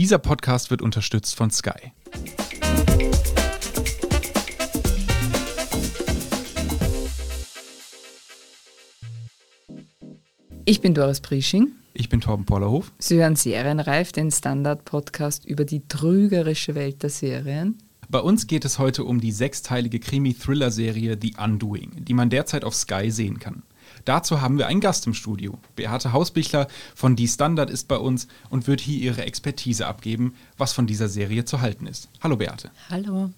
Dieser Podcast wird unterstützt von Sky. Ich bin Doris Prisching. Ich bin Torben Pollerhof. Sie hören Serienreif, den Standard-Podcast über die trügerische Welt der Serien. Bei uns geht es heute um die sechsteilige Krimi-Thriller-Serie The Undoing, die man derzeit auf Sky sehen kann. Dazu haben wir einen Gast im Studio. Beate Hausbichler von Die Standard ist bei uns und wird hier ihre Expertise abgeben, was von dieser Serie zu halten ist. Hallo Beate. Hallo.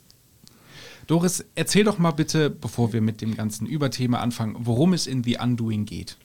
Doris, erzähl doch mal bitte, bevor wir mit dem ganzen Überthema anfangen, worum es in The Undoing geht.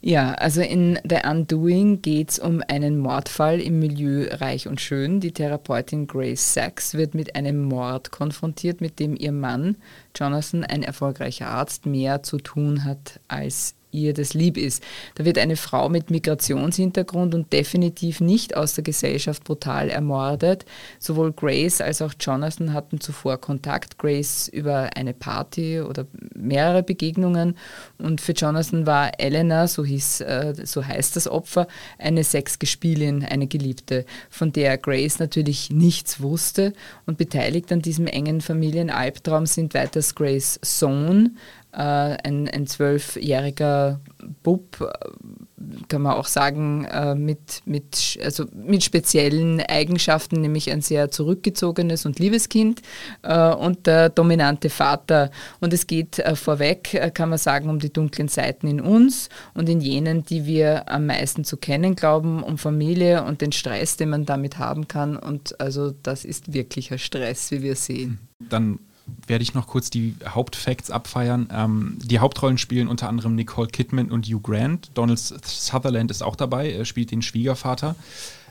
Ja, also in The Undoing geht es um einen Mordfall im Milieu Reich und Schön. Die Therapeutin Grace Sachs wird mit einem Mord konfrontiert, mit dem ihr Mann Jonathan, ein erfolgreicher Arzt, mehr zu tun hat als ihr das lieb ist. Da wird eine Frau mit Migrationshintergrund und definitiv nicht aus der Gesellschaft brutal ermordet. Sowohl Grace als auch Jonathan hatten zuvor Kontakt. Grace über eine Party oder mehrere Begegnungen. Und für Jonathan war Elena, so, hieß, äh, so heißt das Opfer, eine Sexgespielin, eine Geliebte, von der Grace natürlich nichts wusste. Und beteiligt an diesem engen Familienalbtraum sind weiters Grace Sohn, ein, ein zwölfjähriger Bub, äh, kann man auch sagen, äh, mit, mit, also mit speziellen Eigenschaften, nämlich ein sehr zurückgezogenes und liebes Kind und der dominante Vater. Und es geht vorweg, kann man sagen, um die dunklen Seiten in uns und in jenen, die wir am meisten zu kennen glauben, um Familie und den Stress, den man damit haben kann. Und also das ist wirklicher Stress, wie wir sehen. Dann werde ich noch kurz die Hauptfacts abfeiern. Ähm, die Hauptrollen spielen unter anderem Nicole Kidman und Hugh Grant. Donald Sutherland ist auch dabei, er spielt den Schwiegervater.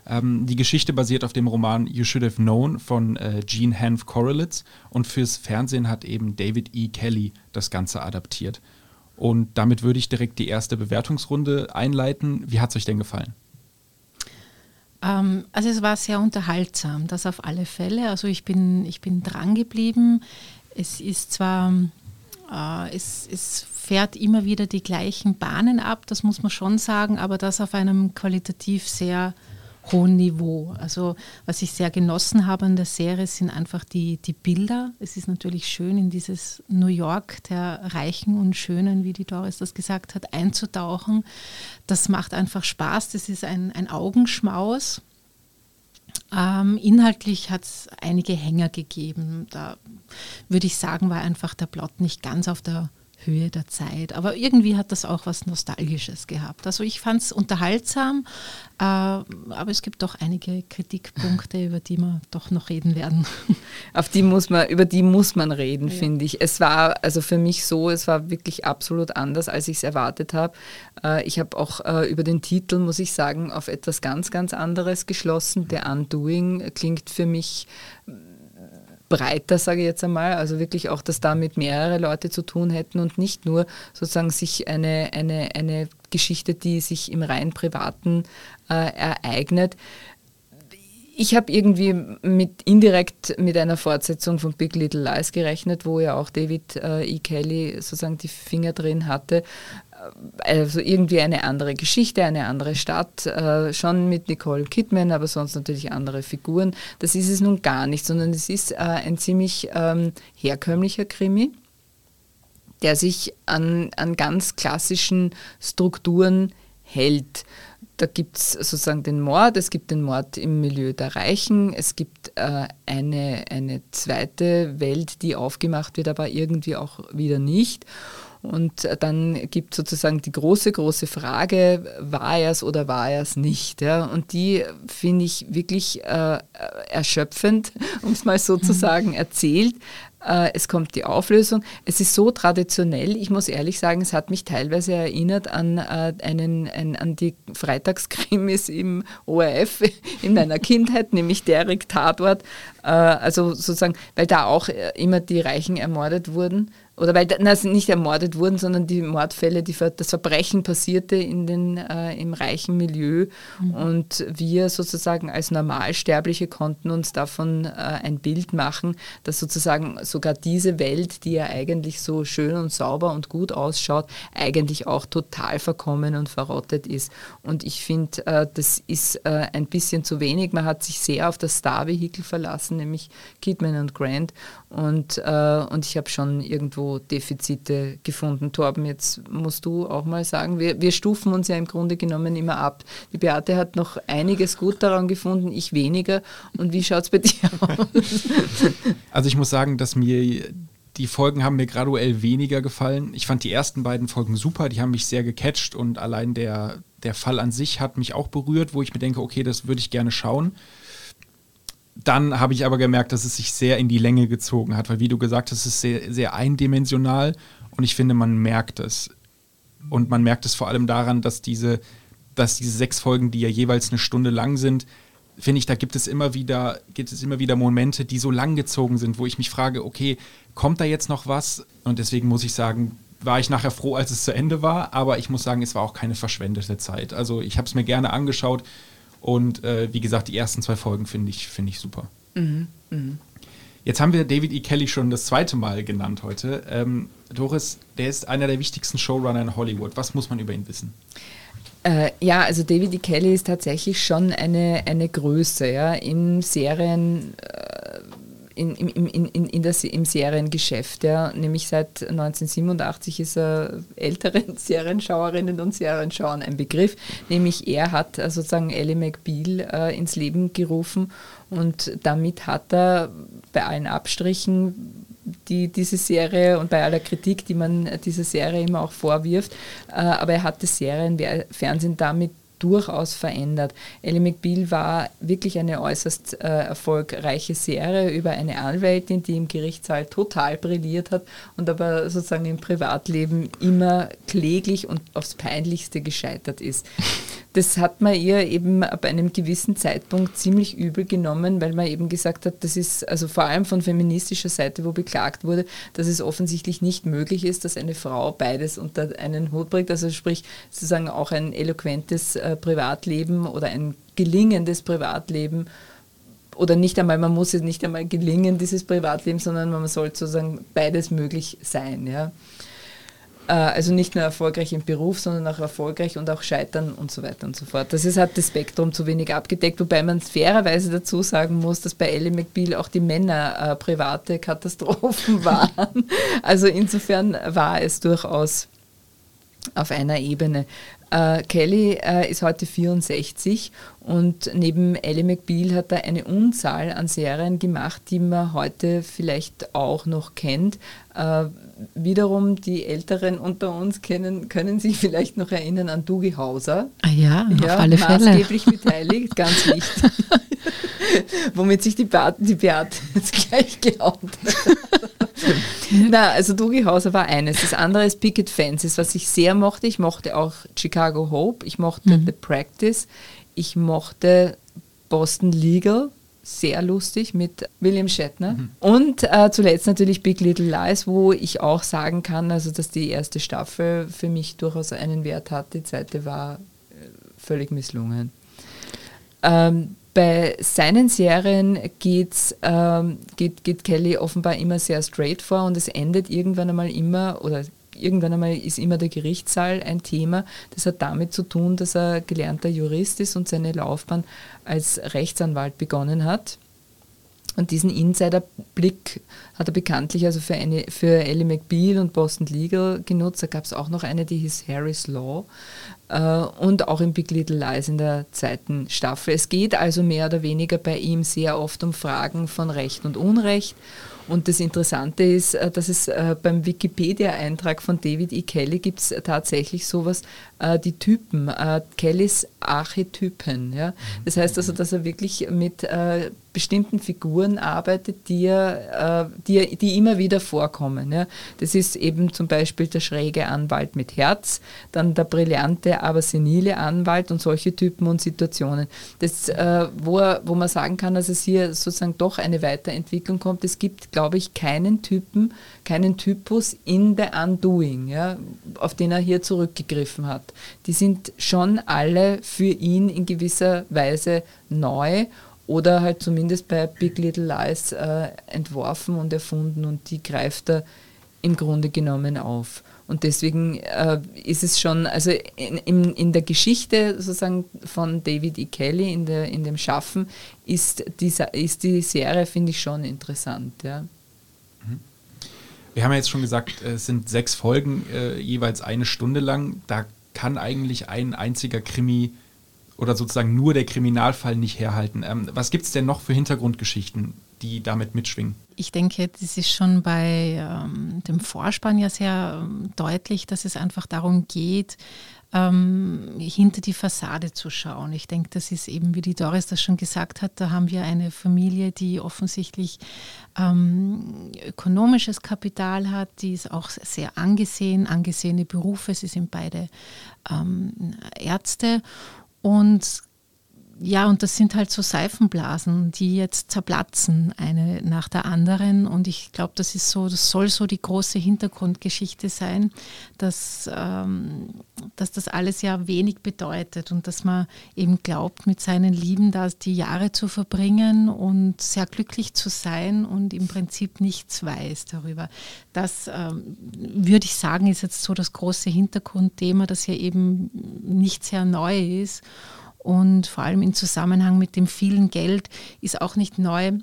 Ähm, die Geschichte basiert auf dem Roman You Should Have Known von äh, Gene Hanf Korelitz und fürs Fernsehen hat eben David E. Kelly das Ganze adaptiert. Und damit würde ich direkt die erste Bewertungsrunde einleiten. Wie hat es euch denn gefallen? Ähm, also es war sehr unterhaltsam, das auf alle Fälle. Also ich bin, ich bin dran geblieben. Es ist zwar, äh, es, es fährt immer wieder die gleichen Bahnen ab, das muss man schon sagen, aber das auf einem qualitativ sehr hohen Niveau. Also was ich sehr genossen habe an der Serie sind einfach die, die Bilder. Es ist natürlich schön, in dieses New York der Reichen und Schönen, wie die Doris das gesagt hat, einzutauchen. Das macht einfach Spaß. Das ist ein, ein Augenschmaus. Ähm, inhaltlich hat es einige Hänger gegeben. Da würde ich sagen, war einfach der Plot nicht ganz auf der Höhe der Zeit. Aber irgendwie hat das auch was Nostalgisches gehabt. Also ich fand es unterhaltsam, äh, aber es gibt doch einige Kritikpunkte, über die wir doch noch reden werden. Auf die muss man, über die muss man reden, ja. finde ich. Es war also für mich so, es war wirklich absolut anders, als ich es erwartet habe. Äh, ich habe auch äh, über den Titel, muss ich sagen, auf etwas ganz, ganz anderes geschlossen. The Undoing klingt für mich breiter, sage ich jetzt einmal, also wirklich auch, dass damit mehrere Leute zu tun hätten und nicht nur sozusagen sich eine, eine, eine Geschichte, die sich im rein privaten äh, ereignet. Ich habe irgendwie mit indirekt mit einer Fortsetzung von Big Little Lies gerechnet, wo ja auch David äh, E. Kelly sozusagen die Finger drin hatte also irgendwie eine andere Geschichte, eine andere Stadt, äh, schon mit Nicole Kidman, aber sonst natürlich andere Figuren. Das ist es nun gar nicht, sondern es ist äh, ein ziemlich ähm, herkömmlicher Krimi, der sich an, an ganz klassischen Strukturen hält. Da gibt es sozusagen den Mord, es gibt den Mord im Milieu der Reichen, es gibt äh, eine, eine zweite Welt, die aufgemacht wird, aber irgendwie auch wieder nicht. Und dann gibt es sozusagen die große, große Frage, war er es oder war er es nicht? Ja? Und die finde ich wirklich äh, erschöpfend, um es mal so zu mhm. sagen, erzählt. Äh, es kommt die Auflösung. Es ist so traditionell, ich muss ehrlich sagen, es hat mich teilweise erinnert an, äh, einen, ein, an die Freitagskrimis im ORF in meiner Kindheit, nämlich Derek Tatort. Äh, also sozusagen, weil da auch immer die Reichen ermordet wurden oder weil na, nicht ermordet wurden, sondern die Mordfälle, die, das Verbrechen passierte in den, äh, im reichen Milieu mhm. und wir sozusagen als Normalsterbliche konnten uns davon äh, ein Bild machen, dass sozusagen so sogar diese Welt, die ja eigentlich so schön und sauber und gut ausschaut, eigentlich auch total verkommen und verrottet ist. Und ich finde, äh, das ist äh, ein bisschen zu wenig. Man hat sich sehr auf das Star-Vehikel verlassen, nämlich Kidman und Grant. Und, äh, und ich habe schon irgendwo Defizite gefunden. Torben, jetzt musst du auch mal sagen, wir, wir stufen uns ja im Grunde genommen immer ab. Die Beate hat noch einiges gut daran gefunden, ich weniger. Und wie schaut es bei dir aus? Also ich muss sagen, dass mir die Folgen haben mir graduell weniger gefallen. Ich fand die ersten beiden Folgen super, die haben mich sehr gecatcht und allein der, der Fall an sich hat mich auch berührt, wo ich mir denke, okay, das würde ich gerne schauen. Dann habe ich aber gemerkt, dass es sich sehr in die Länge gezogen hat, weil wie du gesagt hast, es ist sehr, sehr eindimensional und ich finde, man merkt es. Und man merkt es vor allem daran, dass diese, dass diese sechs Folgen, die ja jeweils eine Stunde lang sind, finde ich, da gibt es immer wieder, gibt es immer wieder Momente, die so lang gezogen sind, wo ich mich frage, okay, kommt da jetzt noch was? Und deswegen muss ich sagen, war ich nachher froh, als es zu Ende war, aber ich muss sagen, es war auch keine verschwendete Zeit. Also ich habe es mir gerne angeschaut und äh, wie gesagt, die ersten zwei Folgen finde ich, find ich super. Mhm, mh. Jetzt haben wir David E. Kelly schon das zweite Mal genannt heute. Ähm, Doris, der ist einer der wichtigsten Showrunner in Hollywood. Was muss man über ihn wissen? Äh, ja, also David E. Kelly ist tatsächlich schon eine, eine Größe ja, im Serien. Äh, in, in, in, in der, im Seriengeschäft. Ja. Nämlich seit 1987 ist er älteren Serienschauerinnen und Serienschauern ein Begriff. Nämlich er hat äh, sozusagen Ellie McBeal äh, ins Leben gerufen und damit hat er bei allen Abstrichen die, diese Serie und bei aller Kritik, die man dieser Serie immer auch vorwirft, äh, aber er hat das Serienfernsehen damit durchaus verändert. Ellie McBeal war wirklich eine äußerst äh, erfolgreiche Serie über eine Anwältin, die im Gerichtssaal total brilliert hat und aber sozusagen im Privatleben immer kläglich und aufs Peinlichste gescheitert ist das hat man ihr eben ab einem gewissen Zeitpunkt ziemlich übel genommen, weil man eben gesagt hat, das ist also vor allem von feministischer Seite, wo beklagt wurde, dass es offensichtlich nicht möglich ist, dass eine Frau beides unter einen Hut bringt, also sprich sozusagen auch ein eloquentes äh, Privatleben oder ein gelingendes Privatleben oder nicht einmal, man muss es nicht einmal gelingen, dieses Privatleben, sondern man soll sozusagen beides möglich sein. Ja. Äh, also nicht nur erfolgreich im Beruf, sondern auch erfolgreich und auch scheitern und so weiter und so fort. Das ist halt das Spektrum zu wenig abgedeckt, wobei man fairerweise dazu sagen muss, dass bei Ellie McBeal auch die Männer äh, private Katastrophen waren. Also insofern war es durchaus auf einer Ebene. Äh, Kelly äh, ist heute 64 und neben Ellie McBeal hat er eine Unzahl an Serien gemacht, die man heute vielleicht auch noch kennt. Äh, wiederum die Älteren unter uns kennen, können sich vielleicht noch erinnern an Dougie Hauser. Ah ja, ja auf alle Fälle. Maßgeblich beteiligt, ganz wichtig. Womit sich die Beate, die Beate jetzt gleich gehauen Na, also Dougie Hauser war eines. Das andere ist Picket Fences, was ich sehr mochte. Ich mochte auch Chicago Hope, ich mochte mhm. The Practice, ich mochte Boston Legal, sehr lustig mit William Shatner. Mhm. Und äh, zuletzt natürlich Big Little Lies, wo ich auch sagen kann, also dass die erste Staffel für mich durchaus einen Wert hat. Die zweite war äh, völlig misslungen. Ähm, bei seinen Serien geht's, ähm, geht, geht Kelly offenbar immer sehr straight vor und es endet irgendwann einmal immer, oder irgendwann einmal ist immer der Gerichtssaal ein Thema. Das hat damit zu tun, dass er gelernter Jurist ist und seine Laufbahn als Rechtsanwalt begonnen hat. Und diesen Insiderblick hat er bekanntlich also für, eine, für Ellie McBeal und Boston Legal genutzt. Da gab es auch noch eine, die hieß Harris Law. Äh, und auch in Big Little Lies in der zweiten Staffel. Es geht also mehr oder weniger bei ihm sehr oft um Fragen von Recht und Unrecht und das Interessante ist, äh, dass es äh, beim Wikipedia-Eintrag von David E. Kelly gibt es tatsächlich sowas, äh, die Typen, Kellys Archetypen. Ja? Das heißt also, dass er wirklich mit bestimmten Figuren arbeitet, die, er, die, die immer wieder vorkommen. Das ist eben zum Beispiel der schräge Anwalt mit Herz, dann der brillante, aber senile Anwalt und solche Typen und Situationen. Das, wo, er, wo man sagen kann, dass es hier sozusagen doch eine Weiterentwicklung kommt. Es gibt glaube ich, keinen Typen, keinen Typus in The Undoing, ja, auf den er hier zurückgegriffen hat. Die sind schon alle für ihn in gewisser Weise neu oder halt zumindest bei Big Little Lies äh, entworfen und erfunden und die greift er im Grunde genommen auf. Und deswegen äh, ist es schon, also in, in, in, der Geschichte sozusagen von David E. Kelly, in, der, in dem Schaffen, ist die, ist die Serie, finde ich, schon interessant. Ja. Mhm. Wir haben ja jetzt schon gesagt, es sind sechs Folgen, äh, jeweils eine Stunde lang. Da kann eigentlich ein einziger Krimi oder sozusagen nur der Kriminalfall nicht herhalten. Ähm, was gibt es denn noch für Hintergrundgeschichten, die damit mitschwingen? Ich denke, das ist schon bei ähm, dem Vorspann ja sehr ähm, deutlich, dass es einfach darum geht, ähm, hinter die Fassade zu schauen. Ich denke, das ist eben, wie die Doris das schon gesagt hat, da haben wir eine Familie, die offensichtlich ähm, ökonomisches Kapital hat, die ist auch sehr angesehen, angesehene Berufe, sie sind beide ähm, Ärzte und ja, und das sind halt so Seifenblasen, die jetzt zerplatzen, eine nach der anderen. Und ich glaube, das ist so, das soll so die große Hintergrundgeschichte sein, dass, ähm, dass das alles ja wenig bedeutet und dass man eben glaubt, mit seinen Lieben da die Jahre zu verbringen und sehr glücklich zu sein und im Prinzip nichts weiß darüber. Das ähm, würde ich sagen, ist jetzt so das große Hintergrundthema, das ja eben nicht sehr neu ist. Und vor allem im Zusammenhang mit dem vielen Geld ist auch nicht neu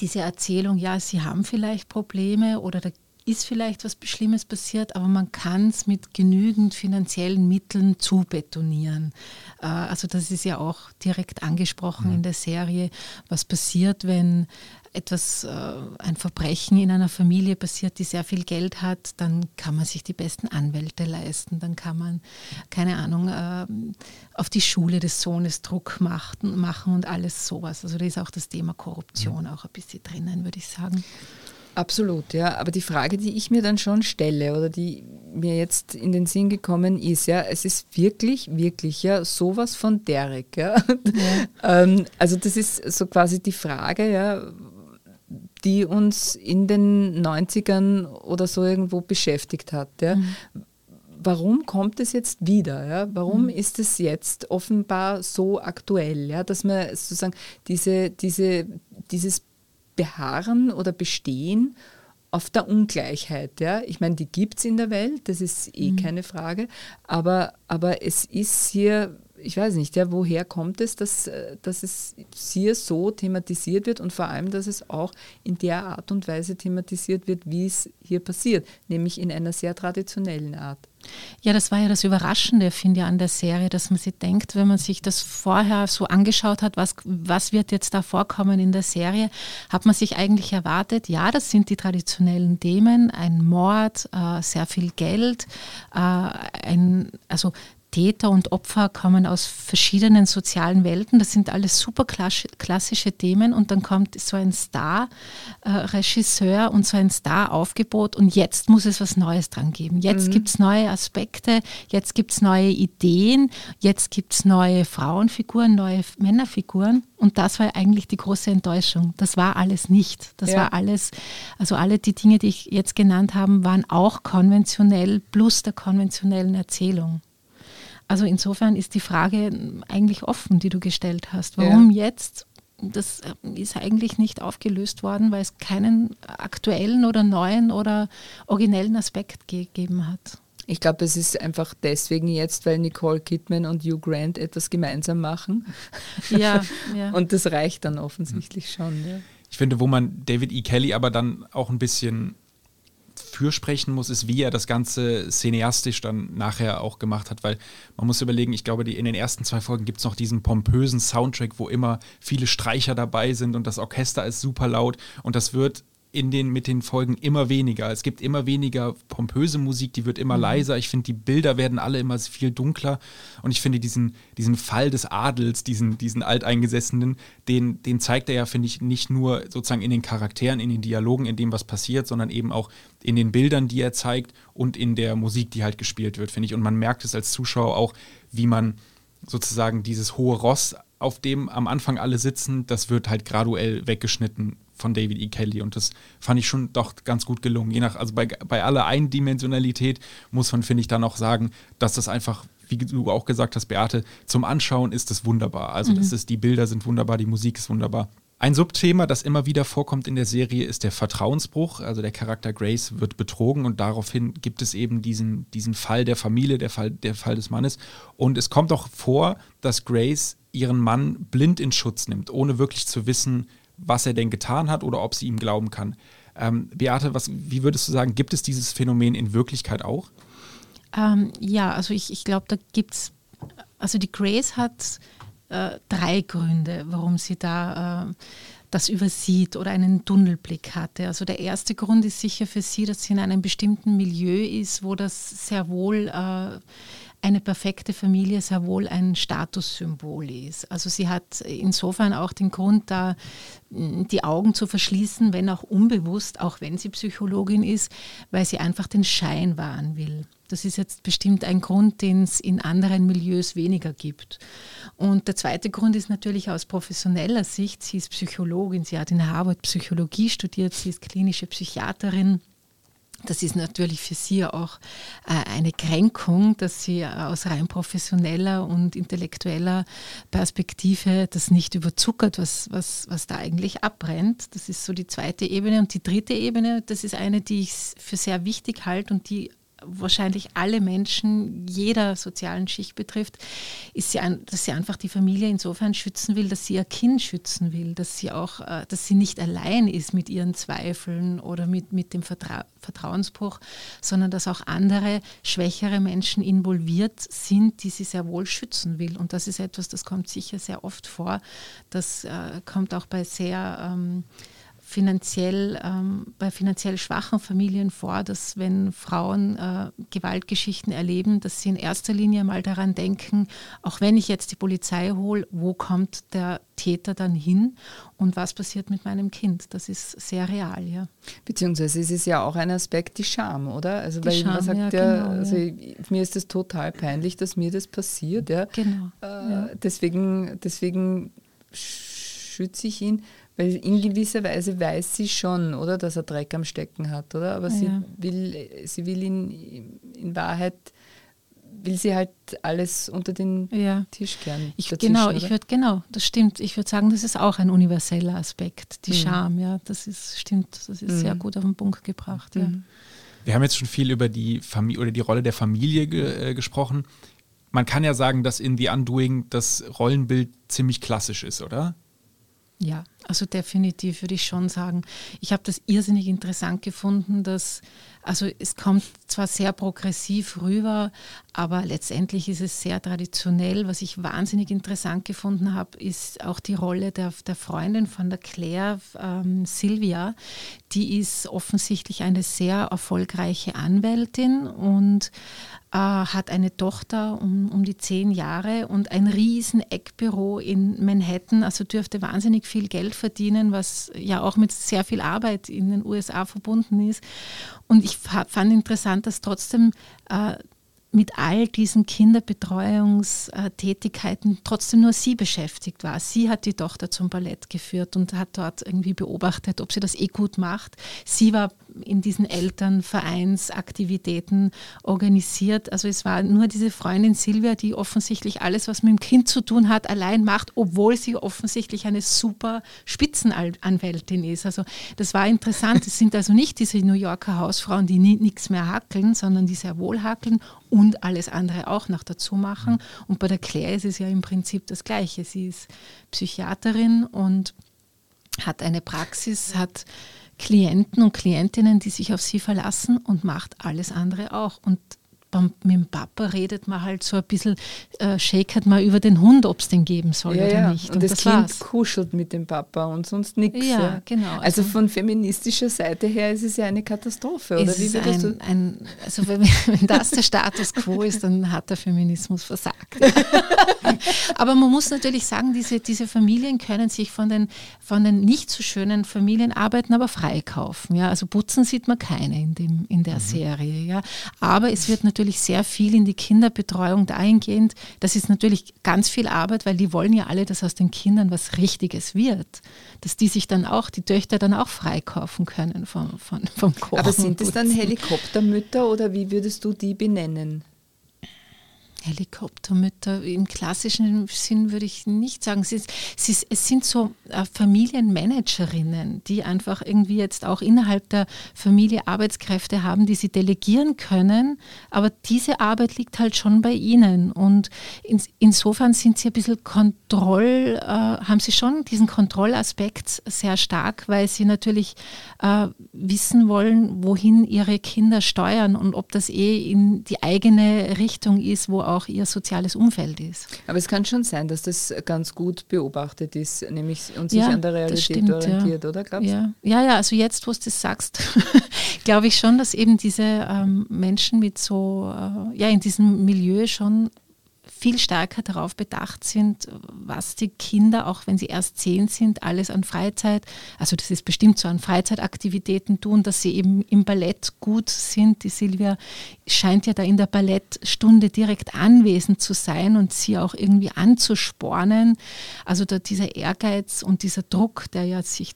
diese Erzählung, ja, sie haben vielleicht Probleme oder da ist vielleicht was Schlimmes passiert, aber man kann es mit genügend finanziellen Mitteln zubetonieren. Äh, also das ist ja auch direkt angesprochen mhm. in der Serie, was passiert, wenn etwas, äh, ein Verbrechen in einer Familie passiert, die sehr viel Geld hat, dann kann man sich die besten Anwälte leisten, dann kann man, keine Ahnung, äh, auf die Schule des Sohnes Druck machen, machen und alles sowas. Also da ist auch das Thema Korruption auch ein bisschen drinnen, würde ich sagen. Absolut, ja. Aber die Frage, die ich mir dann schon stelle oder die mir jetzt in den Sinn gekommen ist, ja, es ist wirklich, wirklich ja sowas von Derek, ja. ja. ähm, also das ist so quasi die Frage, ja, die uns in den 90ern oder so irgendwo beschäftigt hat. Ja. Mhm. Warum kommt es jetzt wieder? Ja? Warum mhm. ist es jetzt offenbar so aktuell, ja? dass man sozusagen diese, diese, dieses Beharren oder Bestehen auf der Ungleichheit. Ja? Ich meine, die gibt es in der Welt, das ist eh mhm. keine Frage, aber, aber es ist hier ich weiß nicht, ja, woher kommt es, dass, äh, dass es hier so thematisiert wird und vor allem, dass es auch in der Art und Weise thematisiert wird, wie es hier passiert, nämlich in einer sehr traditionellen Art. Ja, das war ja das Überraschende, finde ich, an der Serie, dass man sich denkt, wenn man sich das vorher so angeschaut hat, was, was wird jetzt da vorkommen in der Serie, hat man sich eigentlich erwartet, ja, das sind die traditionellen Themen, ein Mord, äh, sehr viel Geld, äh, ein, also Täter und Opfer kommen aus verschiedenen sozialen Welten. Das sind alles super klassische Themen. Und dann kommt so ein Star-Regisseur und so ein Star-Aufgebot. Und jetzt muss es was Neues dran geben. Jetzt mhm. gibt es neue Aspekte, jetzt gibt es neue Ideen, jetzt gibt es neue Frauenfiguren, neue Männerfiguren. Und das war eigentlich die große Enttäuschung. Das war alles nicht. Das ja. war alles, also alle die Dinge, die ich jetzt genannt habe, waren auch konventionell plus der konventionellen Erzählung. Also insofern ist die Frage eigentlich offen, die du gestellt hast. Warum ja. jetzt? Das äh, ist eigentlich nicht aufgelöst worden, weil es keinen aktuellen oder neuen oder originellen Aspekt gegeben hat. Ich glaube, es ist einfach deswegen jetzt, weil Nicole Kidman und Hugh Grant etwas gemeinsam machen. Ja, ja. Und das reicht dann offensichtlich schon. Ja. Ich finde, wo man David E. Kelly aber dann auch ein bisschen fürsprechen muss, ist, wie er das Ganze cineastisch dann nachher auch gemacht hat, weil man muss überlegen, ich glaube, die, in den ersten zwei Folgen gibt es noch diesen pompösen Soundtrack, wo immer viele Streicher dabei sind und das Orchester ist super laut und das wird in den, mit den Folgen immer weniger. Es gibt immer weniger pompöse Musik, die wird immer mhm. leiser. Ich finde, die Bilder werden alle immer viel dunkler. Und ich finde, diesen, diesen Fall des Adels, diesen, diesen Alteingesessenen, den, den zeigt er ja, finde ich, nicht nur sozusagen in den Charakteren, in den Dialogen, in dem, was passiert, sondern eben auch in den Bildern, die er zeigt und in der Musik, die halt gespielt wird, finde ich. Und man merkt es als Zuschauer auch, wie man sozusagen dieses hohe Ross, auf dem am Anfang alle sitzen, das wird halt graduell weggeschnitten von David E. Kelly und das fand ich schon doch ganz gut gelungen. Je nach, also bei, bei aller Eindimensionalität muss man, finde ich, dann auch sagen, dass das einfach wie du auch gesagt hast, Beate, zum Anschauen ist es wunderbar. Also mhm. das ist, die Bilder sind wunderbar, die Musik ist wunderbar. Ein Subthema, das immer wieder vorkommt in der Serie, ist der Vertrauensbruch. Also der Charakter Grace wird betrogen und daraufhin gibt es eben diesen, diesen Fall der Familie, der Fall, der Fall des Mannes. Und es kommt auch vor, dass Grace ihren Mann blind in Schutz nimmt, ohne wirklich zu wissen, was er denn getan hat oder ob sie ihm glauben kann. Ähm, Beate, was, wie würdest du sagen, gibt es dieses Phänomen in Wirklichkeit auch? Ähm, ja, also ich, ich glaube, da gibt es, also die Grace hat äh, drei Gründe, warum sie da äh, das übersieht oder einen Tunnelblick hatte. Also der erste Grund ist sicher für sie, dass sie in einem bestimmten Milieu ist, wo das sehr wohl äh, eine perfekte Familie sehr wohl ein Statussymbol ist. Also sie hat insofern auch den Grund, da die Augen zu verschließen, wenn auch unbewusst, auch wenn sie Psychologin ist, weil sie einfach den Schein wahren will. Das ist jetzt bestimmt ein Grund, den es in anderen Milieus weniger gibt. Und der zweite Grund ist natürlich aus professioneller Sicht. Sie ist Psychologin, sie hat in Harvard Psychologie studiert, sie ist klinische Psychiaterin. Das ist natürlich für sie auch äh, eine Kränkung, dass sie aus rein professioneller und intellektueller Perspektive das nicht überzuckert, was, was, was da eigentlich abbrennt. Das ist so die zweite Ebene. Und die dritte Ebene, das ist eine, die ich für sehr wichtig halte und die wahrscheinlich alle Menschen jeder sozialen Schicht betrifft, ist sie ein, dass sie einfach die Familie insofern schützen will, dass sie ihr Kind schützen will, dass sie auch, äh, dass sie nicht allein ist mit ihren Zweifeln oder mit, mit dem Vertra Vertrauensbruch, sondern dass auch andere schwächere Menschen involviert sind, die sie sehr wohl schützen will. Und das ist etwas, das kommt sicher sehr oft vor. Das äh, kommt auch bei sehr ähm, finanziell, ähm, bei finanziell schwachen Familien vor, dass wenn Frauen äh, Gewaltgeschichten erleben, dass sie in erster Linie mal daran denken, auch wenn ich jetzt die Polizei hole, wo kommt der Täter dann hin und was passiert mit meinem Kind? Das ist sehr real, ja. Beziehungsweise es ist ja auch ein Aspekt die Scham, oder? Also die weil Scham, man sagt ja, ja, genau, also ja. mir ist es total peinlich, dass mir das passiert, ja. Genau. Äh, ja. Deswegen, deswegen schütze ich ihn. Weil in gewisser Weise weiß sie schon, oder, dass er Dreck am Stecken hat, oder? Aber ja. sie will, sie will ihn in Wahrheit will sie halt alles unter den ja. Tisch kehren. Ich, genau, ich würde genau, das stimmt. Ich würde sagen, das ist auch ein universeller Aspekt, die mhm. Scham. Ja, das ist stimmt. Das ist mhm. sehr gut auf den Punkt gebracht. Mhm. Ja. Wir haben jetzt schon viel über die Familie oder die Rolle der Familie ge äh, gesprochen. Man kann ja sagen, dass in The Undoing das Rollenbild ziemlich klassisch ist, oder? Ja, also definitiv würde ich schon sagen. Ich habe das irrsinnig interessant gefunden, dass, also es kommt zwar sehr progressiv rüber, aber letztendlich ist es sehr traditionell. Was ich wahnsinnig interessant gefunden habe, ist auch die Rolle der, der Freundin von der Claire, ähm, Sylvia. Die ist offensichtlich eine sehr erfolgreiche Anwältin und hat eine Tochter um, um die zehn Jahre und ein riesen Eckbüro in Manhattan, also dürfte wahnsinnig viel Geld verdienen, was ja auch mit sehr viel Arbeit in den USA verbunden ist. Und ich fand interessant, dass trotzdem äh, mit all diesen Kinderbetreuungstätigkeiten trotzdem nur sie beschäftigt war. Sie hat die Tochter zum Ballett geführt und hat dort irgendwie beobachtet, ob sie das eh gut macht. Sie war in diesen Elternvereinsaktivitäten organisiert. Also es war nur diese Freundin Silvia, die offensichtlich alles, was mit dem Kind zu tun hat, allein macht, obwohl sie offensichtlich eine super Spitzenanwältin ist. Also das war interessant. Es sind also nicht diese New Yorker Hausfrauen, die nichts mehr hackeln, sondern die sehr wohl hackeln und alles andere auch noch dazu machen. Und bei der Claire ist es ja im Prinzip das Gleiche. Sie ist Psychiaterin und hat eine Praxis, hat Klienten und Klientinnen, die sich auf sie verlassen und macht alles andere auch. Und mit dem Papa redet man halt so ein bisschen, äh, shakert man über den Hund, ob es den geben soll ja, oder ja. nicht. Und, und das, das, Kind war's. kuschelt mit dem Papa und sonst nichts. Ja, ja, genau. Also, also, von feministischer Seite her ist es ja eine Katastrophe, oder wie würdest ein, du? Ein, also wenn, wenn, das der Status quo ist, dann hat der Feminismus versagt. Aber man muss natürlich sagen, diese, diese Familien können sich von den, von den nicht so schönen Familienarbeiten aber freikaufen. Ja? Also putzen sieht man keine in, dem, in der mhm. Serie. Ja? Aber es wird natürlich natürlich sehr viel in die Kinderbetreuung dahingehend. Das ist natürlich ganz viel Arbeit, weil die wollen ja alle, dass aus den Kindern was Richtiges wird. Dass die sich dann auch, die Töchter dann auch freikaufen können vom, vom, vom Kochen. Aber sind es dann Helikoptermütter oder wie würdest du die benennen? Helikoptermütter im klassischen Sinn würde ich nicht sagen. Es, ist, es sind so äh, Familienmanagerinnen, die einfach irgendwie jetzt auch innerhalb der Familie Arbeitskräfte haben, die sie delegieren können. Aber diese Arbeit liegt halt schon bei ihnen. Und in, insofern sind sie ein bisschen Kontroll, äh, haben sie schon diesen Kontrollaspekt sehr stark, weil sie natürlich äh, wissen wollen, wohin ihre Kinder steuern und ob das eh in die eigene Richtung ist, wo auch ihr soziales Umfeld ist. Aber es kann schon sein, dass das ganz gut beobachtet ist, nämlich und sich ja, an der Realität stimmt, orientiert, ja. oder glaubst ja. ja, ja, also jetzt, wo du das sagst, glaube ich schon, dass eben diese ähm, Menschen mit so, äh, ja, in diesem Milieu schon viel stärker darauf bedacht sind, was die Kinder, auch wenn sie erst zehn sind, alles an Freizeit, also das ist bestimmt so an Freizeitaktivitäten tun, dass sie eben im Ballett gut sind. Die Silvia scheint ja da in der Ballettstunde direkt anwesend zu sein und sie auch irgendwie anzuspornen. Also da dieser Ehrgeiz und dieser Druck, der ja sich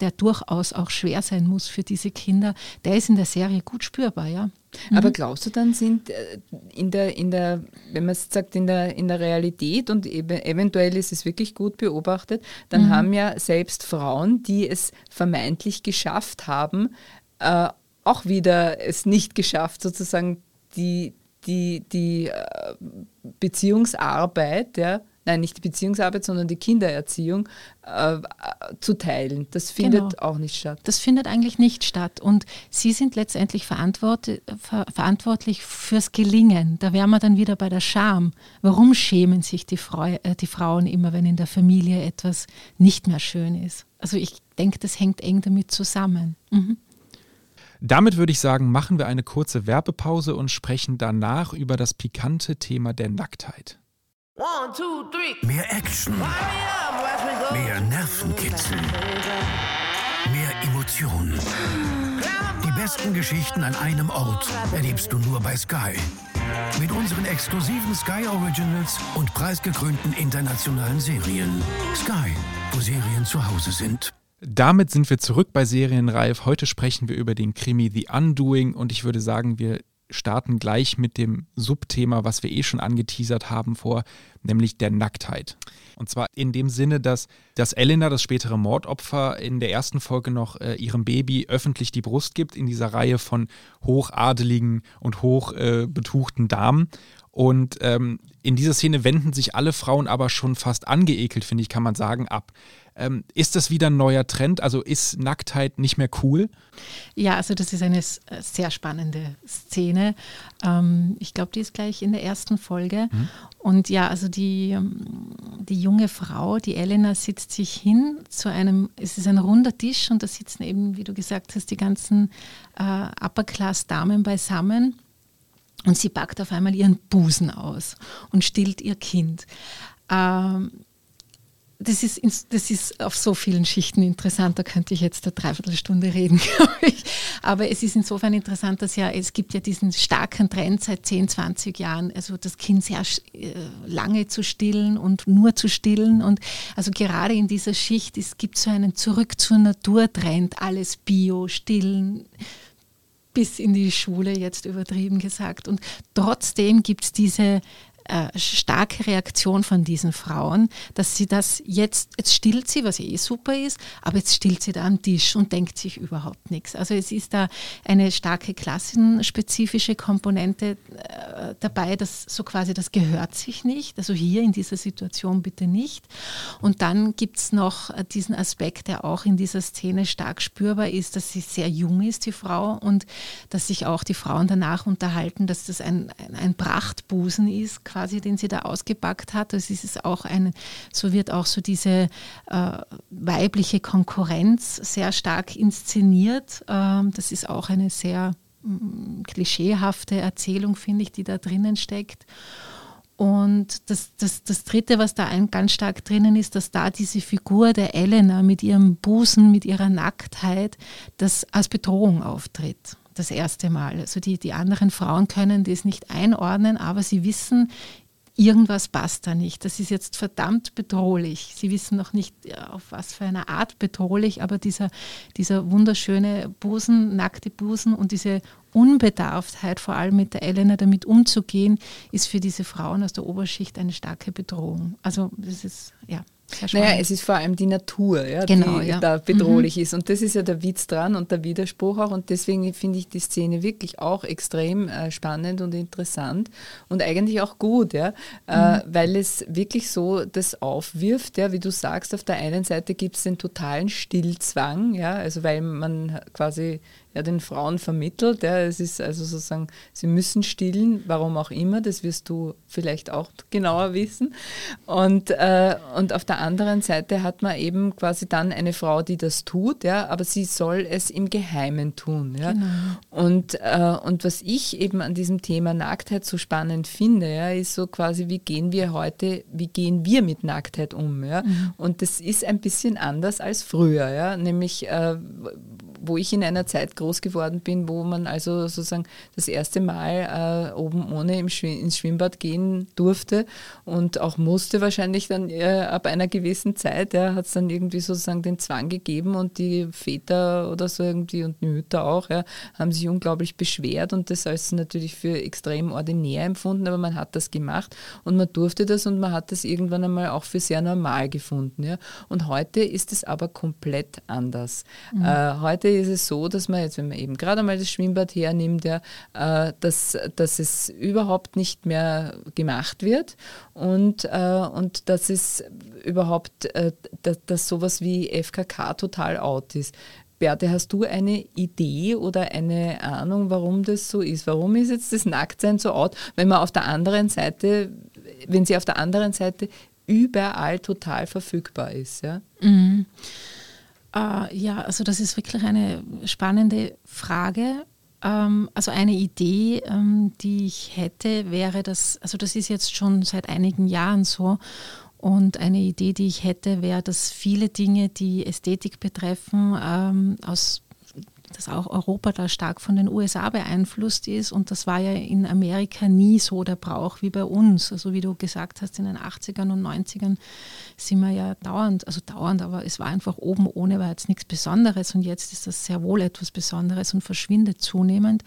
der durchaus auch schwer sein muss für diese Kinder, der ist in der Serie gut spürbar, ja. Mhm. Aber glaubst du dann sind äh, in der, in der, wenn man es sagt, in der, in der Realität und eventuell ist es wirklich gut beobachtet, dann mhm. haben ja selbst Frauen, die es vermeintlich geschafft haben, äh, auch wieder es nicht geschafft, sozusagen die, die, die äh, Beziehungsarbeit, ja, nein, nicht die Beziehungsarbeit, sondern die Kindererziehung äh, zu teilen. Das findet genau. auch nicht statt. Das findet eigentlich nicht statt. Und Sie sind letztendlich verantwort ver verantwortlich fürs Gelingen. Da wären wir dann wieder bei der Scham. Warum schämen sich die, Frau, äh, die Frauen immer, wenn in der Familie etwas nicht mehr schön ist? Also ich denke, das hängt eng damit zusammen. Mhm. Damit würde ich sagen, machen wir eine kurze Werbepause und sprechen danach über das pikante Thema der Nacktheit. One, two, mehr Action. Mehr Nervenkitzel. Mehr Emotionen. Die besten Geschichten an einem Ort erlebst du nur bei Sky. Mit unseren exklusiven Sky Originals und preisgekrönten internationalen Serien. Sky, wo Serien zu Hause sind. Damit sind wir zurück bei Serienreif. Heute sprechen wir über den Krimi The Undoing und ich würde sagen, wir starten gleich mit dem Subthema, was wir eh schon angeteasert haben vor, nämlich der Nacktheit. Und zwar in dem Sinne, dass, dass Elena, das spätere Mordopfer, in der ersten Folge noch äh, ihrem Baby öffentlich die Brust gibt, in dieser Reihe von hochadeligen und hochbetuchten äh, Damen. Und ähm, in dieser Szene wenden sich alle Frauen aber schon fast angeekelt, finde ich, kann man sagen, ab. Ähm, ist das wieder ein neuer Trend? Also ist Nacktheit nicht mehr cool? Ja, also das ist eine äh, sehr spannende Szene. Ähm, ich glaube, die ist gleich in der ersten Folge. Mhm. Und ja, also die, ähm, die junge Frau, die Elena, sitzt sich hin zu einem, es ist ein runder Tisch und da sitzen eben, wie du gesagt hast, die ganzen äh, Upper-Class-Damen beisammen. Und sie packt auf einmal ihren Busen aus und stillt ihr Kind. Ähm, das ist, das ist auf so vielen Schichten interessant, da könnte ich jetzt eine Dreiviertelstunde reden, glaube ich. Aber es ist insofern interessant, dass ja, es gibt ja diesen starken Trend seit 10, 20 Jahren, also das Kind sehr äh, lange zu stillen und nur zu stillen. Und also gerade in dieser Schicht es gibt so einen Zurück zur Natur Trend, alles Bio, Stillen bis in die Schule jetzt übertrieben gesagt. Und trotzdem gibt es diese äh, starke Reaktion von diesen Frauen, dass sie das jetzt, jetzt stillt sie, was eh super ist, aber jetzt stillt sie da am Tisch und denkt sich überhaupt nichts. Also es ist da eine starke klassenspezifische Komponente äh, dabei, dass so quasi das gehört sich nicht, also hier in dieser Situation bitte nicht. Und dann gibt es noch äh, diesen Aspekt, der auch in dieser Szene stark spürbar ist, dass sie sehr jung ist, die Frau, und dass sich auch die Frauen danach unterhalten, dass das ein, ein, ein Prachtbusen ist, quasi, den sie da ausgepackt hat. Das ist auch ein, so wird auch so diese äh, weibliche Konkurrenz sehr stark inszeniert. Ähm, das ist auch eine sehr klischeehafte Erzählung, finde ich, die da drinnen steckt. Und das, das, das Dritte, was da ganz stark drinnen ist, dass da diese Figur der Elena mit ihrem Busen, mit ihrer Nacktheit, das als Bedrohung auftritt das erste Mal. Also die, die anderen Frauen können das nicht einordnen, aber sie wissen, irgendwas passt da nicht. Das ist jetzt verdammt bedrohlich. Sie wissen noch nicht, auf was für eine Art bedrohlich, aber dieser, dieser wunderschöne Busen, nackte Busen und diese Unbedarftheit, vor allem mit der Elena damit umzugehen, ist für diese Frauen aus der Oberschicht eine starke Bedrohung. Also das ist, ja. Naja, es ist vor allem die Natur, ja, genau, die ja. da bedrohlich mhm. ist. Und das ist ja der Witz dran und der Widerspruch auch. Und deswegen finde ich die Szene wirklich auch extrem äh, spannend und interessant und eigentlich auch gut, ja, äh, mhm. weil es wirklich so das aufwirft, ja, wie du sagst, auf der einen Seite gibt es den totalen Stillzwang, ja, also weil man quasi ja, den Frauen vermittelt. Ja. Es ist also sozusagen, sie müssen stillen, warum auch immer, das wirst du vielleicht auch genauer wissen. Und, äh, und auf der anderen Seite hat man eben quasi dann eine Frau, die das tut, ja, aber sie soll es im Geheimen tun. Ja. Genau. Und, äh, und was ich eben an diesem Thema Nacktheit so spannend finde, ja, ist so quasi, wie gehen wir heute, wie gehen wir mit Nacktheit um? Ja? Mhm. Und das ist ein bisschen anders als früher, ja, nämlich äh, wo ich in einer Zeit groß geworden bin, wo man also sozusagen das erste Mal äh, oben ohne im Schw ins Schwimmbad gehen durfte und auch musste wahrscheinlich dann äh, ab einer gewissen Zeit, ja, hat es dann irgendwie sozusagen den Zwang gegeben und die Väter oder so irgendwie und die Mütter auch, ja, haben sich unglaublich beschwert und das als natürlich für extrem ordinär empfunden, aber man hat das gemacht und man durfte das und man hat das irgendwann einmal auch für sehr normal gefunden. Ja. Und heute ist es aber komplett anders. Mhm. Äh, heute ist es so, dass man jetzt, wenn man eben gerade einmal das Schwimmbad hernimmt, ja, äh, dass, dass es überhaupt nicht mehr gemacht wird und, äh, und dass es überhaupt, äh, dass, dass sowas wie FKK total out ist. Berthe, hast du eine Idee oder eine Ahnung, warum das so ist? Warum ist jetzt das Nacktsein so out, wenn man auf der anderen Seite, wenn sie auf der anderen Seite überall total verfügbar ist? Ja? Mhm. Äh, ja, also das ist wirklich eine spannende Frage. Ähm, also eine Idee, ähm, die ich hätte, wäre das, also das ist jetzt schon seit einigen Jahren so. Und eine Idee, die ich hätte, wäre, dass viele Dinge, die Ästhetik betreffen, ähm, aus dass auch Europa da stark von den USA beeinflusst ist. Und das war ja in Amerika nie so der Brauch wie bei uns. Also wie du gesagt hast, in den 80ern und 90ern sind wir ja dauernd, also dauernd, aber es war einfach oben ohne, war jetzt nichts Besonderes. Und jetzt ist das sehr wohl etwas Besonderes und verschwindet zunehmend.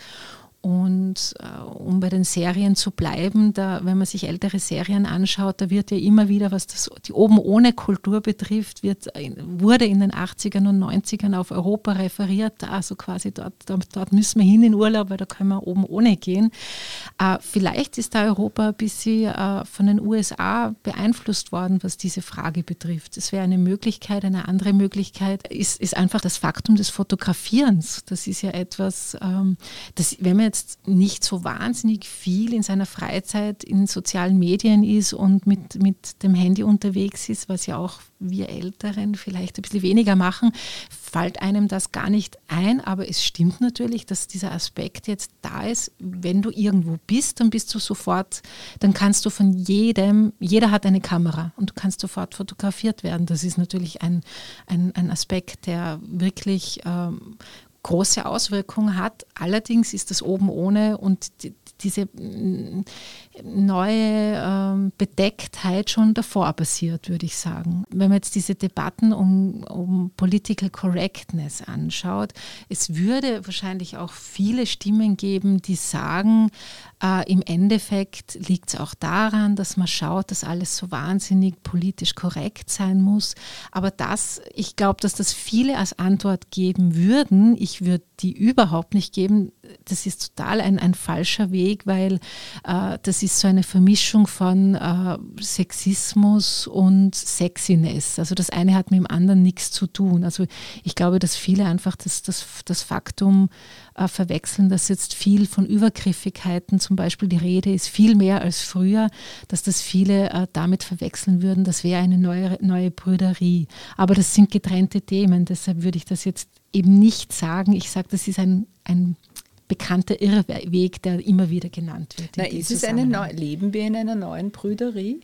Und äh, um bei den Serien zu bleiben, da, wenn man sich ältere Serien anschaut, da wird ja immer wieder, was das, die oben ohne Kultur betrifft, wird, wurde in den 80ern und 90ern auf Europa referiert. Also quasi dort, dort, müssen wir hin in Urlaub, weil da können wir oben ohne gehen. Äh, vielleicht ist da Europa ein bisschen äh, von den USA beeinflusst worden, was diese Frage betrifft. Das wäre eine Möglichkeit. Eine andere Möglichkeit ist, ist einfach das Faktum des Fotografierens. Das ist ja etwas, ähm, das, wenn man jetzt jetzt nicht so wahnsinnig viel in seiner Freizeit in sozialen Medien ist und mit, mit dem Handy unterwegs ist, was ja auch wir Älteren vielleicht ein bisschen weniger machen, fällt einem das gar nicht ein. Aber es stimmt natürlich, dass dieser Aspekt jetzt da ist. Wenn du irgendwo bist, dann bist du sofort, dann kannst du von jedem, jeder hat eine Kamera und du kannst sofort fotografiert werden. Das ist natürlich ein, ein, ein Aspekt, der wirklich ähm, große Auswirkungen hat. Allerdings ist das oben ohne und die, diese mm, neue ähm, Bedecktheit schon davor passiert, würde ich sagen. Wenn man jetzt diese Debatten um, um Political Correctness anschaut, es würde wahrscheinlich auch viele Stimmen geben, die sagen, äh, im Endeffekt liegt es auch daran, dass man schaut, dass alles so wahnsinnig politisch korrekt sein muss. Aber das, ich glaube, dass das viele als Antwort geben würden. Ich würde die überhaupt nicht geben. Das ist total ein, ein falscher Weg, weil äh, das ist so eine Vermischung von äh, Sexismus und Sexiness. Also das eine hat mit dem anderen nichts zu tun. Also ich glaube, dass viele einfach das, das, das Faktum äh, verwechseln, dass jetzt viel von Übergriffigkeiten zum Beispiel die Rede ist, viel mehr als früher, dass das viele äh, damit verwechseln würden, das wäre eine neue, neue Brüderie. Aber das sind getrennte Themen, deshalb würde ich das jetzt eben nicht sagen. Ich sage, das ist ein, ein bekannter Irrweg, der immer wieder genannt wird. Na, ist es eine neu, leben wir in einer neuen Brüderie?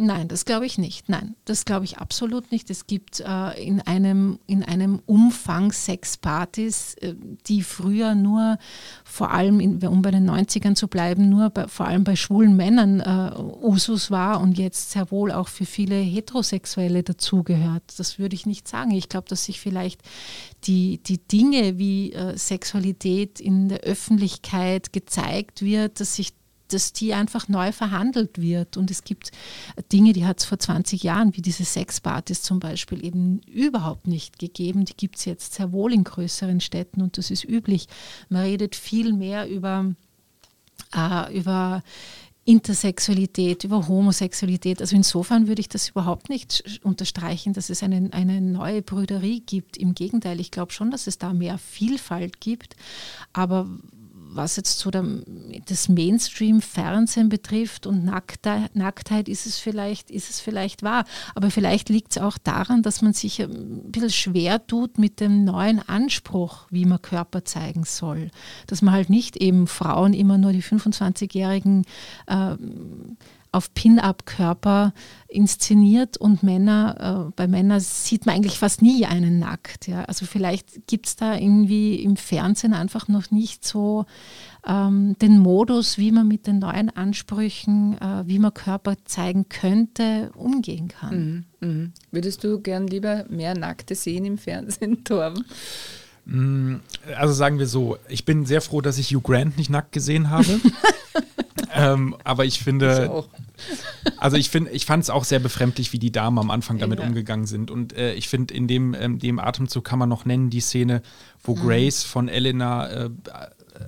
Nein, das glaube ich nicht. Nein, das glaube ich absolut nicht. Es gibt äh, in, einem, in einem Umfang Sexpartys, äh, die früher nur, vor allem, in, um bei den 90ern zu bleiben, nur bei, vor allem bei schwulen Männern äh, Usus war und jetzt sehr wohl auch für viele Heterosexuelle dazugehört. Das würde ich nicht sagen. Ich glaube, dass sich vielleicht die, die Dinge wie äh, Sexualität in der Öffentlichkeit gezeigt wird, dass sich dass die einfach neu verhandelt wird. Und es gibt Dinge, die hat es vor 20 Jahren, wie diese Sexpartys zum Beispiel, eben überhaupt nicht gegeben. Die gibt es jetzt sehr wohl in größeren Städten und das ist üblich. Man redet viel mehr über, äh, über Intersexualität, über Homosexualität. Also insofern würde ich das überhaupt nicht unterstreichen, dass es eine, eine neue Brüderie gibt. Im Gegenteil, ich glaube schon, dass es da mehr Vielfalt gibt. Aber was jetzt so der, das Mainstream-Fernsehen betrifft und Nacktheit, Nacktheit ist es vielleicht, ist es vielleicht wahr. Aber vielleicht liegt es auch daran, dass man sich ein bisschen schwer tut mit dem neuen Anspruch, wie man Körper zeigen soll. Dass man halt nicht eben Frauen immer nur die 25-jährigen äh, auf Pin-Up-Körper inszeniert und Männer, äh, bei Männern sieht man eigentlich fast nie einen nackt. Ja. Also vielleicht gibt es da irgendwie im Fernsehen einfach noch nicht so ähm, den Modus, wie man mit den neuen Ansprüchen, äh, wie man Körper zeigen könnte, umgehen kann. Mhm, mh. Würdest du gern lieber mehr Nackte sehen im Fernsehen, Torben? Mm, also sagen wir so, ich bin sehr froh, dass ich Hugh Grant nicht nackt gesehen habe. ähm, aber ich finde, ich also ich finde, ich fand es auch sehr befremdlich, wie die Damen am Anfang damit ja. umgegangen sind. Und äh, ich finde, in dem, ähm, dem Atemzug kann man noch nennen die Szene, wo mhm. Grace von Elena äh,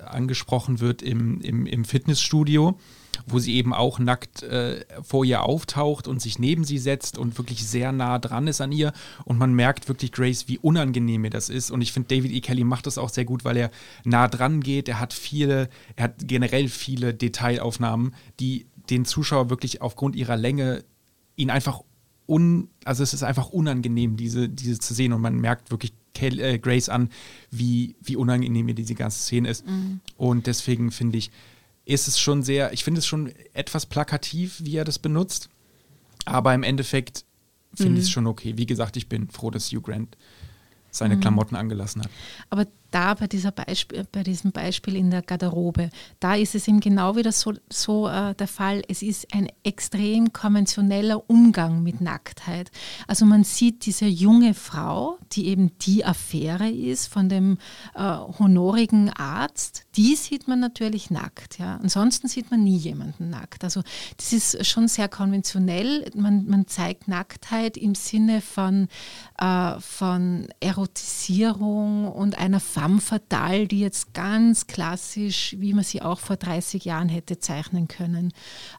angesprochen wird im, im, im Fitnessstudio wo sie eben auch nackt äh, vor ihr auftaucht und sich neben sie setzt und wirklich sehr nah dran ist an ihr. Und man merkt wirklich, Grace, wie unangenehm mir das ist. Und ich finde, David E. Kelly macht das auch sehr gut, weil er nah dran geht. Er hat viele, er hat generell viele Detailaufnahmen, die den Zuschauer wirklich aufgrund ihrer Länge ihn einfach un, also es ist einfach unangenehm, diese, diese zu sehen. Und man merkt wirklich Kel äh, Grace an, wie, wie unangenehm mir diese ganze Szene ist. Mhm. Und deswegen finde ich, ist es schon sehr, ich finde es schon etwas plakativ, wie er das benutzt. Aber im Endeffekt finde mhm. ich es schon okay. Wie gesagt, ich bin froh, dass Hugh Grant seine mhm. Klamotten angelassen hat. Aber da bei, dieser Beispiel, bei diesem Beispiel in der Garderobe, da ist es eben genau wieder so, so äh, der Fall. Es ist ein extrem konventioneller Umgang mit Nacktheit. Also man sieht diese junge Frau, die eben die Affäre ist von dem äh, honorigen Arzt, die sieht man natürlich nackt. Ja. Ansonsten sieht man nie jemanden nackt. Also das ist schon sehr konventionell. Man, man zeigt Nacktheit im Sinne von, äh, von Erotisierung und einer femme die jetzt ganz klassisch, wie man sie auch vor 30 Jahren hätte zeichnen können,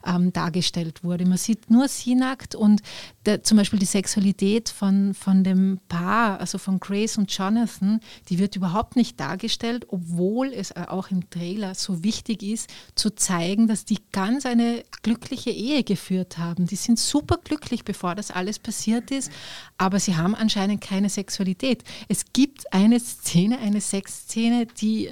ähm, dargestellt wurde. Man sieht nur sie nackt und der, zum Beispiel die Sexualität von, von dem Paar, also von Grace und Jonathan, die wird überhaupt nicht dargestellt, obwohl es auch im Trailer so wichtig ist, zu zeigen, dass die ganz eine glückliche Ehe geführt haben. Die sind super glücklich, bevor das alles passiert ist, aber sie haben anscheinend keine Sexualität. Es gibt eine Szene, eine Sexszene, die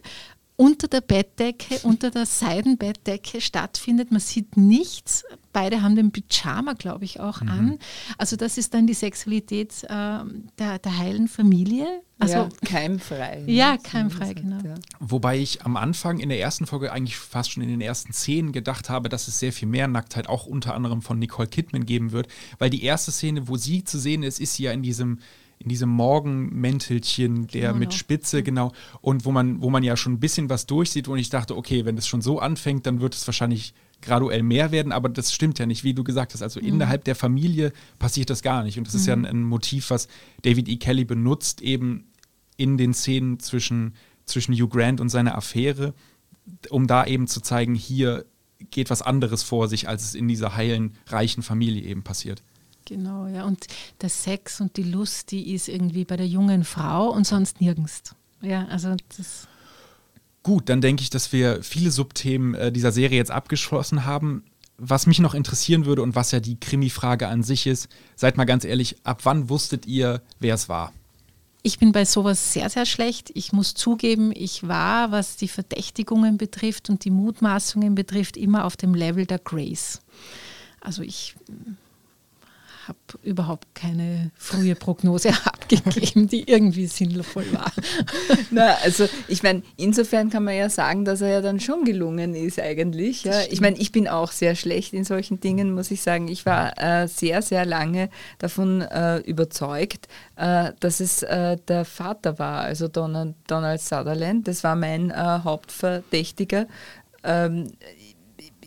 unter der Bettdecke, unter der Seidenbettdecke stattfindet. Man sieht nichts. Beide haben den Pyjama, glaube ich, auch mhm. an. Also das ist dann die Sexualität äh, der, der heilen Familie. Also, ja, keimfrei. Ja, keimfrei, genau. Ja. Wobei ich am Anfang in der ersten Folge eigentlich fast schon in den ersten Szenen gedacht habe, dass es sehr viel mehr Nacktheit auch unter anderem von Nicole Kidman geben wird, weil die erste Szene, wo sie zu sehen ist, ist sie ja in diesem in diesem Morgenmäntelchen, der genau. mit Spitze, genau, und wo man, wo man ja schon ein bisschen was durchsieht, und ich dachte, okay, wenn das schon so anfängt, dann wird es wahrscheinlich graduell mehr werden, aber das stimmt ja nicht, wie du gesagt hast. Also mhm. innerhalb der Familie passiert das gar nicht. Und das mhm. ist ja ein, ein, Motiv, was David E. Kelly benutzt, eben in den Szenen zwischen, zwischen Hugh Grant und seiner Affäre, um da eben zu zeigen, hier geht was anderes vor sich, als es in dieser heilen, reichen Familie eben passiert. Genau, ja. Und der Sex und die Lust, die ist irgendwie bei der jungen Frau und sonst nirgends. Ja, also das. Gut, dann denke ich, dass wir viele Subthemen äh, dieser Serie jetzt abgeschlossen haben. Was mich noch interessieren würde und was ja die Krimi-Frage an sich ist, seid mal ganz ehrlich, ab wann wusstet ihr, wer es war? Ich bin bei sowas sehr, sehr schlecht. Ich muss zugeben, ich war, was die Verdächtigungen betrifft und die Mutmaßungen betrifft, immer auf dem Level der Grace. Also ich habe überhaupt keine frühe Prognose abgegeben, die irgendwie sinnvoll war. Na, also ich meine, insofern kann man ja sagen, dass er ja dann schon gelungen ist eigentlich. Ja. Ich meine, ich bin auch sehr schlecht in solchen Dingen, muss ich sagen. Ich war äh, sehr, sehr lange davon äh, überzeugt, äh, dass es äh, der Vater war, also Donald, Donald Sutherland. Das war mein äh, Hauptverdächtiger.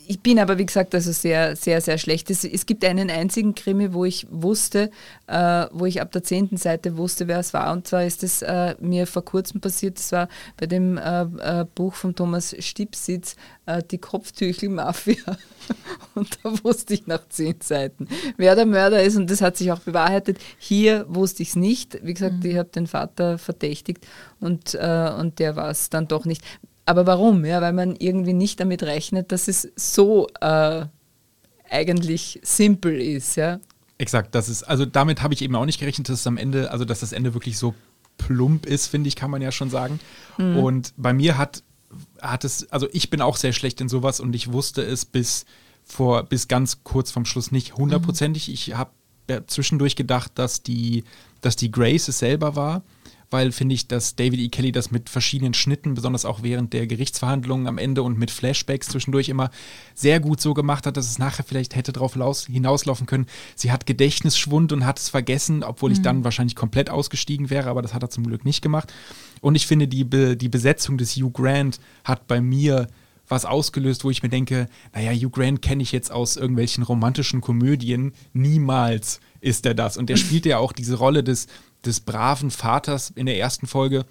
Ich bin aber, wie gesagt, also sehr, sehr, sehr schlecht. Es, es gibt einen einzigen Krimi, wo ich wusste, äh, wo ich ab der zehnten Seite wusste, wer es war. Und zwar ist es äh, mir vor kurzem passiert, das war bei dem äh, äh Buch von Thomas Stipsitz, äh, Die Kopftüchel-Mafia. Und da wusste ich nach zehn Seiten, wer der Mörder ist. Und das hat sich auch bewahrheitet. Hier wusste ich es nicht. Wie gesagt, mhm. ich habe den Vater verdächtigt und, äh, und der war es dann doch nicht. Aber warum? Ja, weil man irgendwie nicht damit rechnet, dass es so äh, eigentlich simpel ist. Ja? Exakt, das ist, also damit habe ich eben auch nicht gerechnet, dass es am Ende, also dass das Ende wirklich so plump ist, finde ich, kann man ja schon sagen. Mhm. Und bei mir hat, hat es, also ich bin auch sehr schlecht in sowas und ich wusste es bis vor, bis ganz kurz vom Schluss nicht hundertprozentig. Mhm. Ich habe zwischendurch gedacht, dass die, dass die Grace es selber war weil finde ich, dass David E. Kelly das mit verschiedenen Schnitten, besonders auch während der Gerichtsverhandlungen am Ende und mit Flashbacks zwischendurch immer sehr gut so gemacht hat, dass es nachher vielleicht hätte darauf hinauslaufen können. Sie hat Gedächtnisschwund und hat es vergessen, obwohl mhm. ich dann wahrscheinlich komplett ausgestiegen wäre, aber das hat er zum Glück nicht gemacht. Und ich finde, die, Be die Besetzung des Hugh Grant hat bei mir was ausgelöst, wo ich mir denke, naja, Hugh Grant kenne ich jetzt aus irgendwelchen romantischen Komödien, niemals ist er das. Und er spielt ja auch diese Rolle des des braven Vaters in der ersten Folge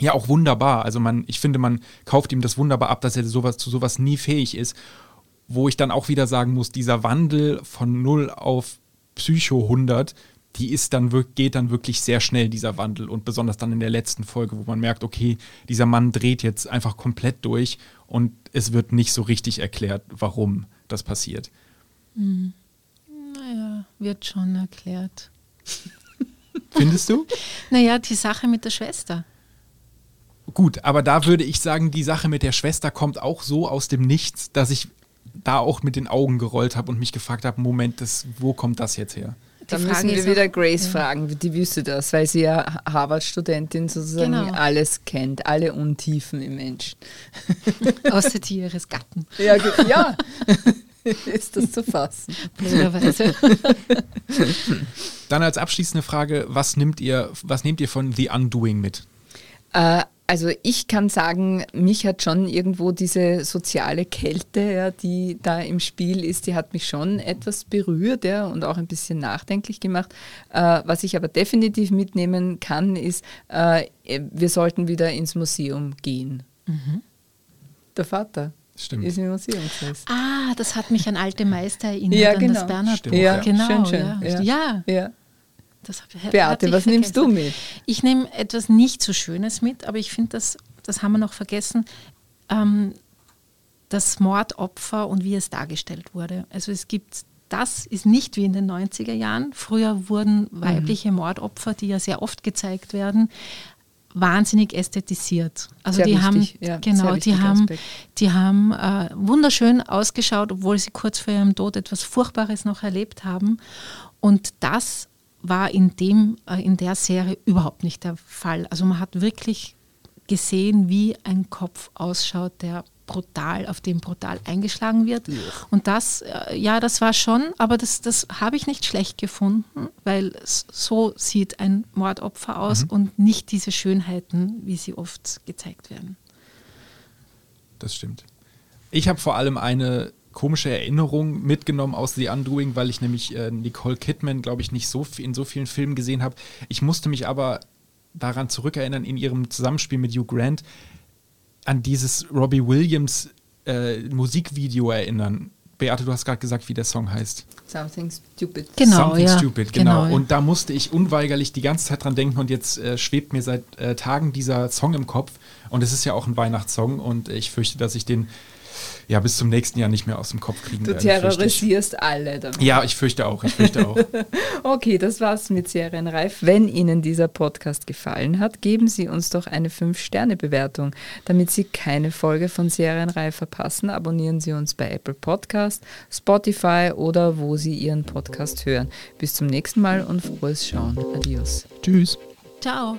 ja auch wunderbar. Also man, ich finde, man kauft ihm das wunderbar ab, dass er sowas, zu sowas nie fähig ist. Wo ich dann auch wieder sagen muss, dieser Wandel von 0 auf Psycho 100, die ist dann, geht dann wirklich sehr schnell, dieser Wandel. Und besonders dann in der letzten Folge, wo man merkt, okay, dieser Mann dreht jetzt einfach komplett durch und es wird nicht so richtig erklärt, warum das passiert. Hm. Naja, wird schon erklärt. Findest du? naja, die Sache mit der Schwester. Gut, aber da würde ich sagen, die Sache mit der Schwester kommt auch so aus dem Nichts, dass ich da auch mit den Augen gerollt habe und mich gefragt habe, Moment, das, wo kommt das jetzt her? Dann müssen wir wieder Grace ja. fragen, die wüsste das, weil sie ja Harvard-Studentin sozusagen genau. alles kennt, alle Untiefen im Menschen. Außer die ihres Gatten. Ja, ja. ist das zu fassen. Blöderweise. Dann als abschließende Frage, was nehmt ihr, was nehmt ihr von The Undoing mit? Äh, also ich kann sagen, mich hat schon irgendwo diese soziale Kälte, ja, die da im Spiel ist, die hat mich schon etwas berührt ja, und auch ein bisschen nachdenklich gemacht. Äh, was ich aber definitiv mitnehmen kann, ist, äh, wir sollten wieder ins Museum gehen. Mhm. Der Vater. Stimmt. Ist im Museum. Ah, das hat mich an alte Meister erinnert, ja, genau. an das Bernhard ja, genau. Schön, schön. Ja. ja. ja. Das Beate, was vergessen. nimmst du mit? Ich nehme etwas nicht so Schönes mit, aber ich finde, das, das haben wir noch vergessen, ähm, das Mordopfer und wie es dargestellt wurde. Also es gibt, das ist nicht wie in den 90er Jahren. Früher wurden weibliche mhm. Mordopfer, die ja sehr oft gezeigt werden, wahnsinnig ästhetisiert. Also sehr die wichtig, haben ja, genau, die haben, die haben äh, wunderschön ausgeschaut, obwohl sie kurz vor ihrem Tod etwas Furchtbares noch erlebt haben. Und das war in dem äh, in der Serie überhaupt nicht der Fall. Also man hat wirklich gesehen, wie ein Kopf ausschaut, der brutal, auf dem brutal eingeschlagen wird. Ja. Und das, äh, ja, das war schon, aber das, das habe ich nicht schlecht gefunden, weil so sieht ein Mordopfer aus mhm. und nicht diese Schönheiten, wie sie oft gezeigt werden. Das stimmt. Ich habe vor allem eine komische Erinnerung mitgenommen aus The Undoing, weil ich nämlich äh, Nicole Kidman, glaube ich, nicht so in so vielen Filmen gesehen habe. Ich musste mich aber daran zurückerinnern in ihrem Zusammenspiel mit Hugh Grant an dieses Robbie Williams äh, Musikvideo erinnern. Beate, du hast gerade gesagt, wie der Song heißt. Something Stupid. Genau, Something ja. Stupid, genau. genau. Und da musste ich unweigerlich die ganze Zeit dran denken und jetzt äh, schwebt mir seit äh, Tagen dieser Song im Kopf. Und es ist ja auch ein Weihnachtssong und ich fürchte, dass ich den ja bis zum nächsten Jahr nicht mehr aus dem Kopf kriegen Du terrorisierst alle damit. Ja, ich fürchte auch. Ich fürchte auch. okay, das war's mit Serienreif. Wenn Ihnen dieser Podcast gefallen hat, geben Sie uns doch eine 5-Sterne-Bewertung. Damit Sie keine Folge von Serienreif verpassen, abonnieren Sie uns bei Apple Podcast, Spotify oder wo Sie Ihren Podcast hören. Bis zum nächsten Mal und frohes Schauen. Adios. Tschüss. Ciao.